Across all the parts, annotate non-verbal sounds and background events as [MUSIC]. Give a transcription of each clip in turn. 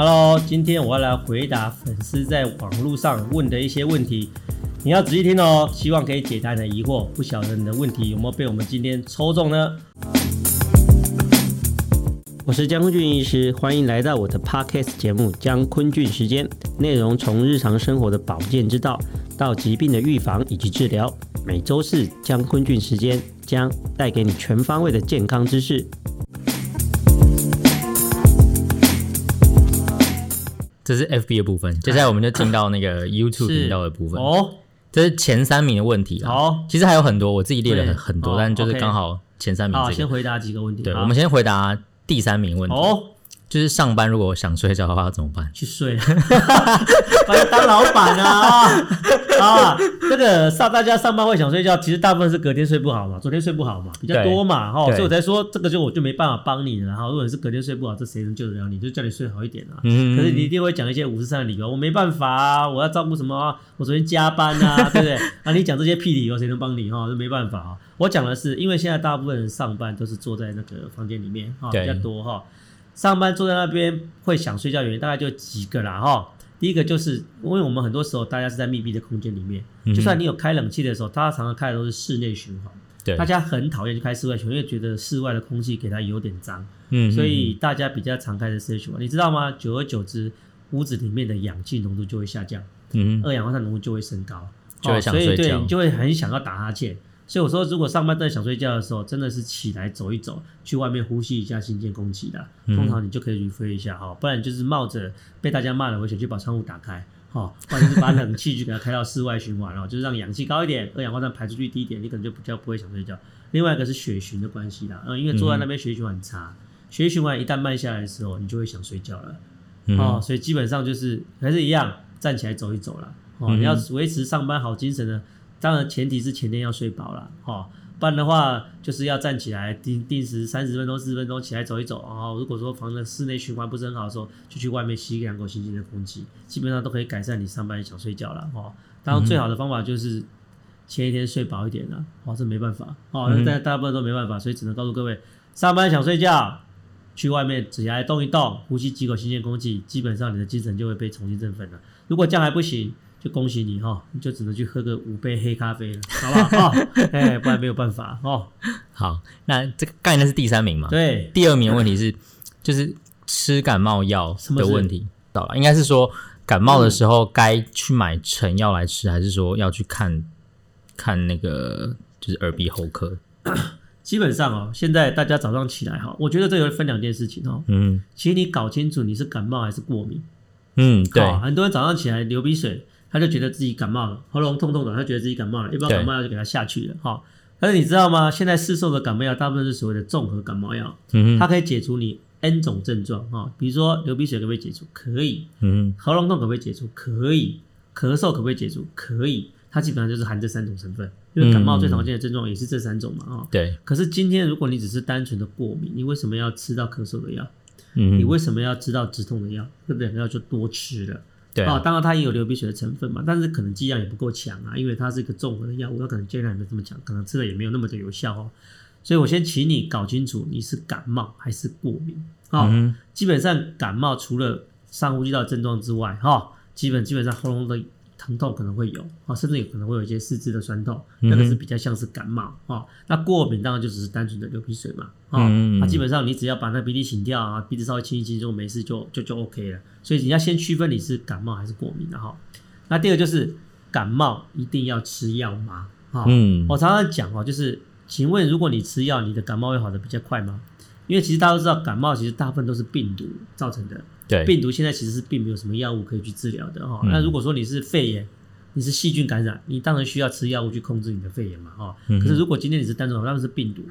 Hello，今天我要来回答粉丝在网络上问的一些问题，你要仔细听哦，希望可以解答你的疑惑。不晓得你的问题有没有被我们今天抽中呢？我是江坤俊医师，欢迎来到我的 Podcast 节目《江坤俊时间》，内容从日常生活的保健之道到疾病的预防以及治疗。每周四江坤俊时间将带给你全方位的健康知识。这是 FB 的部分，接下来我们就进到那个 [LAUGHS] YouTube 频道的部分。哦，这是前三名的问题啊。哦，其实还有很多，我自己列了很很多，但就是刚好前三名，先回答几个问题。对，我们先回答第三名问题。哦。就是上班如果我想睡觉的话要怎么办？去睡，[LAUGHS] 把你当老板啊！[LAUGHS] 啊，这个上大家上班会想睡觉，其实大部分是隔天睡不好嘛，昨天睡不好嘛，比较多嘛，哈，所以我才说这个就我就没办法帮你了。然后如果你是隔天睡不好，这谁能救得了你？就叫你睡好一点啊。嗯。可是你一定会讲一些五十三的理由，我没办法啊，我要照顾什么啊？我昨天加班啊，[LAUGHS] 对不对？啊，你讲这些屁理由，谁能帮你哈？就没办法啊。我讲的是，因为现在大部分人上班都是坐在那个房间里面哈，比较多哈。上班坐在那边会想睡觉原因大概就几个啦哈。第一个就是因为我们很多时候大家是在密闭的空间里面，就算你有开冷气的时候，大家常常开的都是室内循环。对，大家很讨厌去开室外循环，因为觉得室外的空气给它有点脏。嗯，所以大家比较常开的室内循环，你知道吗？久而久之，屋子里面的氧气浓度就会下降，嗯，二氧化碳浓度就会升高，就会想睡觉，所以对你就会很想要打哈欠。所以我说，如果上班在想睡觉的时候，真的是起来走一走，去外面呼吸一下新鲜空气的，通常你就可以 refresh 一下哈。不然就是冒着被大家骂的危险去把窗户打开，哈，或者是把冷气就给它开到室外循环，然后就是让氧气高一点，二氧化碳排出去低一点，你可能就比较不会想睡觉。另外一个是血循的关系啦，嗯，因为坐在那边血循环很差，血循环一旦慢下来的时候，你就会想睡觉了，哦，所以基本上就是还是一样，站起来走一走了，哦，你要维持上班好精神呢。当然，前提是前天要睡饱了，哈，不然的话就是要站起来定定时三十分钟、四十分钟起来走一走，然后如果说房子室内循环不是很好的时候，就去外面吸两口新鲜的空气，基本上都可以改善你上班想睡觉了，哈。当然，最好的方法就是前一天睡饱一点了，哦，这没办法，哦，那大大部分都没办法，所以只能告诉各位，上班想睡觉，去外面起来动一动，呼吸几口新鲜空气，基本上你的精神就会被重新振奋了。如果这样还不行，就恭喜你哈，你就只能去喝个五杯黑咖啡了，好不好？[LAUGHS] 哎，不然没有办法哦。好，那这个刚才那是第三名嘛？对。第二名的问题是，就是吃感冒药的问题到了，应该是说感冒的时候该去买成药来吃，还是说要去看看那个就是耳鼻喉科？[COUGHS] 基本上哦，现在大家早上起来哈，我觉得这有分两件事情哦。嗯。其实你搞清楚你是感冒还是过敏。嗯，对。很多人早上起来流鼻水。他就觉得自己感冒了，喉咙痛痛的，他觉得自己感冒了，一包感冒药就给他下去了哈。但是你知道吗？现在市售的感冒药大部分是所谓的综合感冒药，嗯，它可以解除你 N 种症状哈。比如说流鼻水可不可以解除？可以。嗯，喉咙痛可不可以解除？可以。咳嗽可不可以解除？可以。它基本上就是含这三种成分，因为感冒最常见的症状也是这三种嘛哈。对。可是今天如果你只是单纯的过敏，你为什么要吃到咳嗽的药？嗯，你为什么要吃到止痛的药？这两个药就多吃了。对啊，当然它也有流鼻血的成分嘛，但是可能剂量也不够强啊，因为它是一个综合的药物，它可能剂量也没这么强，可能吃了也没有那么的有效哦。所以我先请你搞清楚你是感冒还是过敏啊。哦嗯、基本上感冒除了上呼吸道症状之外，哈、哦，基本基本上喉咙的。疼痛可能会有啊，甚至有可能会有一些四肢的酸痛，那个是比较像是感冒啊。那过敏当然就只是单纯的流鼻水嘛啊。那基本上你只要把那鼻涕擤掉啊，鼻子稍微清一清就没事，就就就 OK 了。所以你要先区分你是感冒还是过敏的哈。那第二个就是感冒一定要吃药吗？啊，嗯，我常常讲哦，就是请问如果你吃药，你的感冒会好的比较快吗？因为其实大家都知道，感冒其实大部分都是病毒造成的。对，病毒现在其实是并没有什么药物可以去治疗的哈。那如果说你是肺炎，你是细菌感染，你当然需要吃药物去控制你的肺炎嘛哈。可是如果今天你是单纯当然是病毒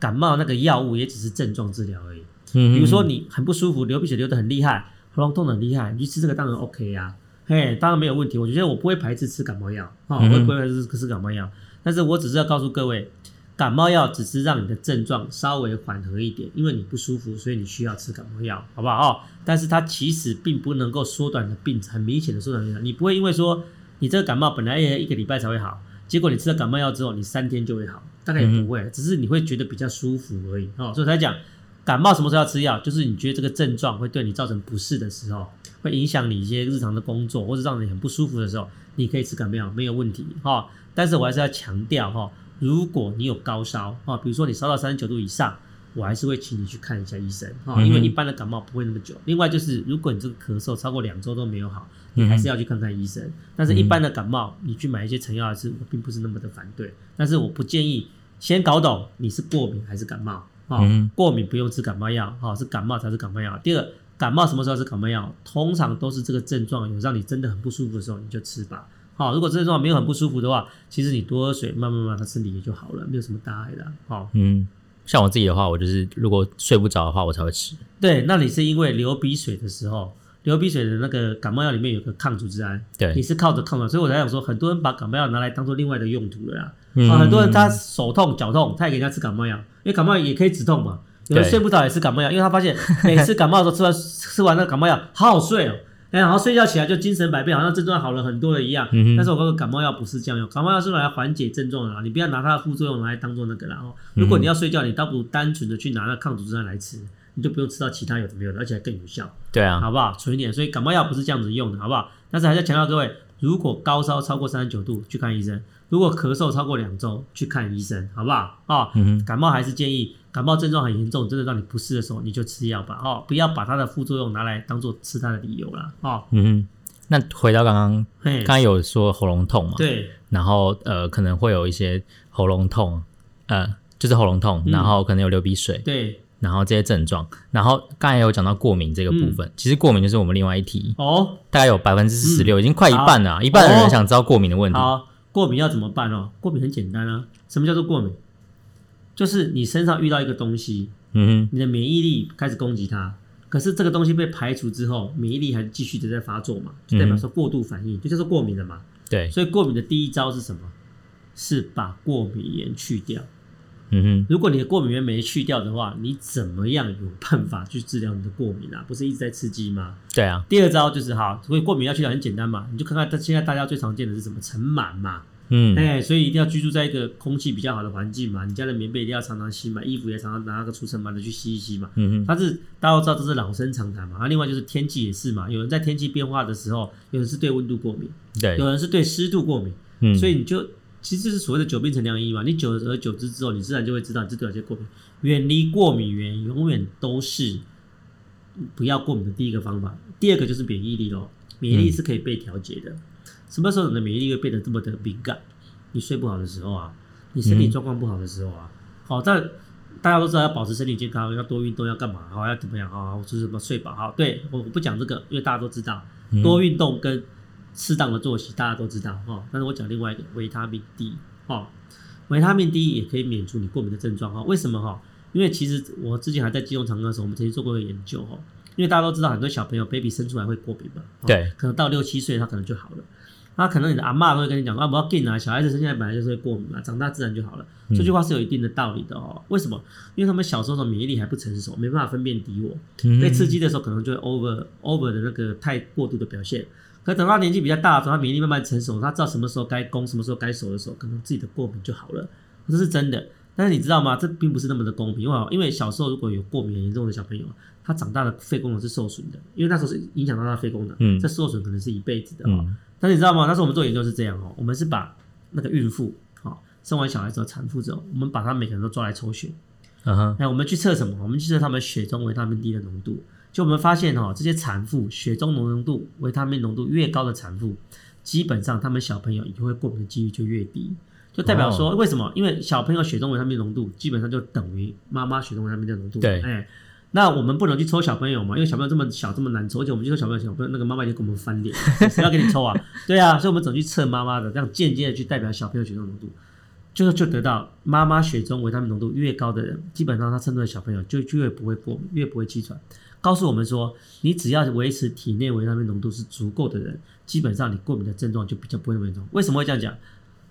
感冒，那个药物也只是症状治疗而已。比如说你很不舒服，流鼻血流得很厉害，喉咙痛得很厉害，你去吃这个当然 OK 呀，嘿，当然没有问题。我觉得我不会排斥吃感冒药啊，我不会排斥吃感冒药，但是我只是要告诉各位。感冒药只是让你的症状稍微缓和一点，因为你不舒服，所以你需要吃感冒药，好不好？哦，但是它其实并不能够缩短的病，很明显的缩短病程。你不会因为说你这个感冒本来一个礼拜才会好，结果你吃了感冒药之后，你三天就会好，大概也不会，只是你会觉得比较舒服而已。哦，所以才讲感冒什么时候要吃药？就是你觉得这个症状会对你造成不适的时候，会影响你一些日常的工作，或者让你很不舒服的时候，你可以吃感冒药，没有问题哈。但是我还是要强调哈，如果你有高烧啊，比如说你烧到三十九度以上，我还是会请你去看一下医生啊，因为一般的感冒不会那么久。另外就是，如果你这个咳嗽超过两周都没有好，你还是要去看看医生。但是一般的感冒，你去买一些成药来吃，我并不是那么的反对。但是我不建议先搞懂你是过敏还是感冒。啊、哦，过敏不用吃感冒药，哈、哦，是感冒才是感冒药。第二，感冒什么时候是感冒药？通常都是这个症状有让你真的很不舒服的时候，你就吃吧。好、哦，如果这个症状没有很不舒服的话，其实你多喝水，慢慢慢慢，它身体也就好了，没有什么大碍的。好、哦，嗯，像我自己的话，我就是如果睡不着的话，我才会吃。对，那你是因为流鼻水的时候，流鼻水的那个感冒药里面有个抗组织胺，对，你是靠着抗的，所以我才想说，很多人把感冒药拿来当做另外的用途了啦。啊、很多人他手痛脚痛，他也给人家吃感冒药，因为感冒药也可以止痛嘛。有人睡不着也吃感冒药，因为他发现每次感冒的时候吃完 [LAUGHS] 吃完那个感冒药好好睡哦，哎，然后睡觉起来就精神百倍，好像症状好了很多了一样。嗯、但是我告诉感冒药不是这样用，感冒药是用来缓解症状的，你不要拿它的副作用来当做那个啦哦。如果你要睡觉，你倒不如单纯的去拿那抗组织胺来吃，你就不用吃到其他有的没有的，而且还更有效。对啊，好不好？纯一点，所以感冒药不是这样子用的，好不好？但是还是要强调各位，如果高烧超过三十九度，去看医生。如果咳嗽超过两周，去看医生，好不好？啊、嗯，感冒还是建议，感冒症状很严重，真的让你不适的时候，你就吃药吧，哦，不要把它的副作用拿来当做吃它的理由了，哦。嗯，那回到刚刚，刚刚有说喉咙痛嘛？对。然后呃，可能会有一些喉咙痛，呃，就是喉咙痛，然后可能有流鼻水，对。然后这些症状，然后刚才有讲到过敏这个部分，嗯、其实过敏就是我们另外一题哦，大概有百分之四十六，已经快一半了，一半的人想知道过敏的问题。好。过敏要怎么办哦？过敏很简单啊。什么叫做过敏？就是你身上遇到一个东西，嗯哼，你的免疫力开始攻击它，可是这个东西被排除之后，免疫力还继续的在发作嘛，就代表说过度反应，嗯、就叫做过敏了嘛。对，所以过敏的第一招是什么？是把过敏原去掉。嗯哼，如果你的过敏原没去掉的话，你怎么样有办法去治疗你的过敏啊？不是一直在吃鸡吗？对啊。第二招就是哈，所以过敏要去掉很简单嘛，你就看看现在大家最常见的是什么？尘螨嘛。嗯，哎，所以一定要居住在一个空气比较好的环境嘛，你家的棉被一定要常常洗嘛，衣服也常常拿那个除尘螨的去洗一洗嘛。嗯嗯，它是大家都知道这是老生常谈嘛。啊，另外就是天气也是嘛，有人在天气变化的时候，有人是对温度过敏，对，有人是对湿度过敏。嗯，所以你就其实是所谓的久病成良医嘛，你久而久之之后，你自然就会知道你是对哪些过敏。远离过敏源永远都是不要过敏的第一个方法。第二个就是免疫力咯，免疫力是可以被调节的。嗯什么时候你的免疫力会变得这么的敏感？你睡不好的时候啊，你身体状况不好的时候啊，好、嗯，但大家都知道要保持身体健康，要多运动，要干嘛？好，要怎么样？好，就是什么睡饱？好，对，我我不讲这个，因为大家都知道，多运动跟适当的作息大家都知道哈。但是我讲另外一个维他命 D 哈，维他命 D 也可以免除你过敏的症状哈。为什么哈？因为其实我之前还在基隆长庚的时候，我们曾经做过一个研究哈。因为大家都知道，很多小朋友 baby 生出来会过敏嘛，对，可能到六七岁他可能就好了。那可能你的阿妈都会跟你讲啊，不要紧啊，小孩子生下来本来就是会过敏嘛，长大自然就好了。这句话是有一定的道理的哦。为什么？因为他们小时候的免疫力还不成熟，没办法分辨敌我，被刺激的时候可能就会 over over 的那个太过度的表现。可等到年纪比较大的时候，他免疫力慢慢成熟，他知道什么时候该攻，什么时候该守的时候，可能自己的过敏就好了。这是真的。但是你知道吗？这并不是那么的公平，因为因为小时候如果有过敏很严重的小朋友，他长大的肺功能是受损的，因为那时候是影响到他的肺功能，嗯，这受损可能是一辈子的哦。嗯但是你知道吗？那时候我们做研究是这样哦，我们是把那个孕妇，好生完小孩之后，产妇之后，我们把他每个人都抓来抽血，嗯哼，哎，我们去测什么？我们去测他们血中维他命 D 的浓度。就我们发现哦，这些产妇血中浓度维他命浓度越高的产妇，基本上他们小朋友以后会过敏的几率就越低，就代表说为什么？因为小朋友血中维他命浓度基本上就等于妈妈血中维他命的浓度，对，哎。那我们不能去抽小朋友嘛，因为小朋友这么小这么难抽，而且我们去抽小朋友，小朋友那个妈妈就跟我们翻脸，[LAUGHS] 谁要给你抽啊？对啊，所以我们总去测妈妈的，这样间接的去代表小朋友血中浓度，就是就得到妈妈血中维他命浓度越高的人，基本上他生出的小朋友就就越不会过敏，越不会气喘。告诉我们说，你只要维持体内维他命浓度是足够的人，基本上你过敏的症状就比较不会那么严重。为什么会这样讲？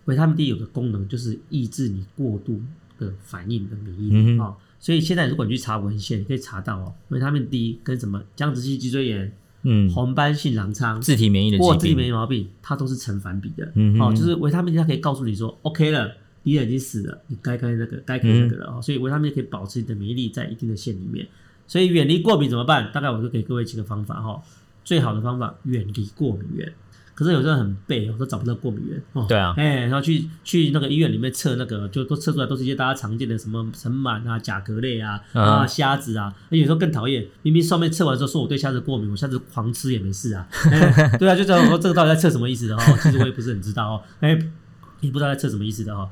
维他命 D 有个功能就是抑制你过度的反应的免疫力啊。嗯所以现在如果你去查文献，你可以查到哦，维他命 D 跟什么僵直性脊椎炎、嗯，红斑性狼疮、自体免疫的或自体免疫毛病，它都是成反比的。嗯，哦，就是维他命 D 它可以告诉你说，OK 了，敌人已经死了，你该该那个该开那个了哦。嗯、所以维他命 D 可以保持你的免疫力在一定的线里面。所以远离过敏怎么办？大概我就给各位几个方法哈。最好的方法，远离过敏源。可是有时候很背，我都找不到过敏源哦。对啊，哎，然后去去那个医院里面测那个，就都测出来都是一些大家常见的什么尘螨啊、甲壳类啊、嗯、啊虾子啊。有时候更讨厌，明明上面测完之后说我对虾子过敏，我下次狂吃也没事啊。[LAUGHS] 对啊，就这样说这个到底在测什么意思的哦？其实我也不是很知道哦。哎，你不知道在测什么意思的哦。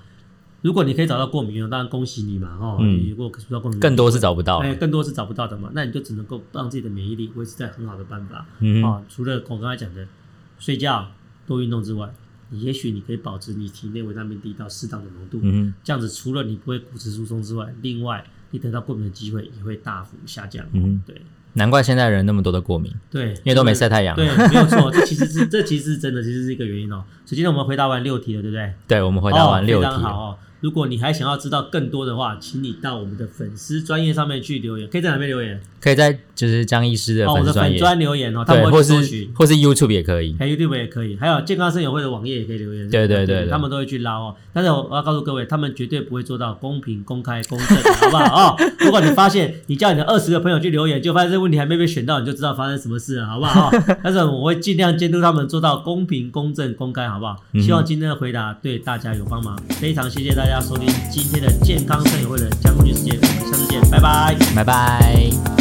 如果你可以找到过敏源，当然恭喜你嘛哦。嗯。如果找不到过敏源，更多是找不到。哎，更多是找不到的嘛。那你就只能够让自己的免疫力维持在很好的办法。嗯。啊，除了我刚才讲的睡觉。多运动之外，你也许你可以保持你体内维他命 D 到适当的浓度，嗯、哼这样子除了你不会骨质疏松之外，另外你得到过敏的机会也会大幅下降。嗯，对，难怪现在人那么多的过敏，对，因为都没晒太阳。对，没有错，这其实是这其实是真的，其实是一个原因哦。所以今天我们回答完六题了，对不对？对，我们回答完六题，哦、非常好哦。如果你还想要知道更多的话，请你到我们的粉丝专业上面去留言，可以在哪边留言？可以在就是江医师的粉丝专留言哦，对，或是或是 YouTube 也可以，还 YouTube 也可以，还有健康生友会的网页也可以留言，对对对，对，他们都会去捞哦。但是我要告诉各位，他们绝对不会做到公平、公开、公正，好不好？哦，如果你发现你叫你的二十个朋友去留言，就发现这个问题还没被选到，你就知道发生什么事了，好不好？但是我会尽量监督他们做到公平、公正、公开，好不好？希望今天的回答对大家有帮忙，非常谢谢大家大家收听今天的健康生理会的江医师时间，我们下次见，拜拜，拜拜。